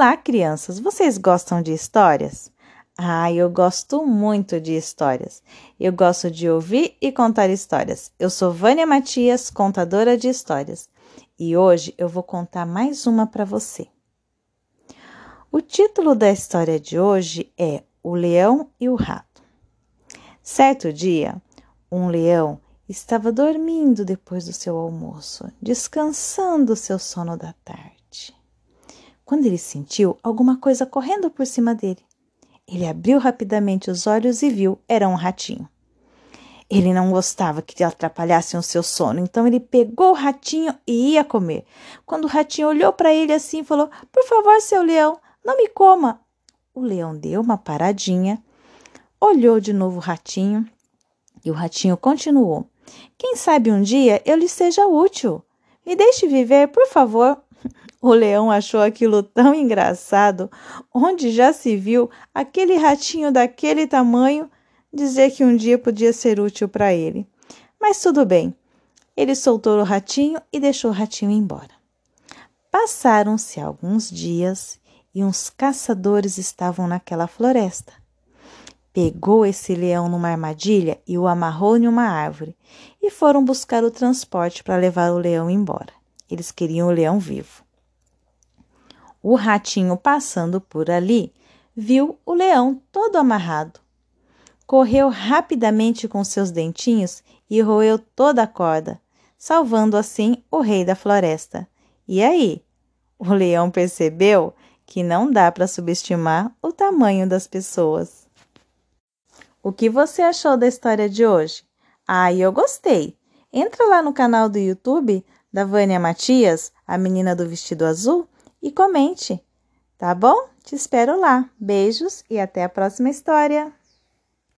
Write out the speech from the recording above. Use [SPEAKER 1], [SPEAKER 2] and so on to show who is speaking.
[SPEAKER 1] Olá, crianças! Vocês gostam de histórias? Ah, eu gosto muito de histórias. Eu gosto de ouvir e contar histórias. Eu sou Vânia Matias, contadora de histórias, e hoje eu vou contar mais uma para você. O título da história de hoje é O Leão e o Rato. Certo dia, um leão estava dormindo depois do seu almoço, descansando seu sono da tarde quando ele sentiu alguma coisa correndo por cima dele. Ele abriu rapidamente os olhos e viu era um ratinho. Ele não gostava que atrapalhassem o seu sono, então ele pegou o ratinho e ia comer. Quando o ratinho olhou para ele assim, falou: Por favor, seu leão, não me coma. O leão deu uma paradinha, olhou de novo o ratinho e o ratinho continuou: Quem sabe um dia eu lhe seja útil. Me deixe viver, por favor. O leão achou aquilo tão engraçado, onde já se viu aquele ratinho daquele tamanho dizer que um dia podia ser útil para ele. Mas tudo bem. Ele soltou o ratinho e deixou o ratinho embora. Passaram-se alguns dias e uns caçadores estavam naquela floresta. Pegou esse leão numa armadilha e o amarrou em uma árvore e foram buscar o transporte para levar o leão embora. Eles queriam o leão vivo. O ratinho, passando por ali, viu o leão todo amarrado. Correu rapidamente com seus dentinhos e roeu toda a corda, salvando assim o rei da floresta. E aí? O leão percebeu que não dá para subestimar o tamanho das pessoas. O que você achou da história de hoje? Ah, eu gostei! Entra lá no canal do YouTube da Vânia Matias, a menina do vestido azul, e comente, tá bom? Te espero lá. Beijos e até a próxima história.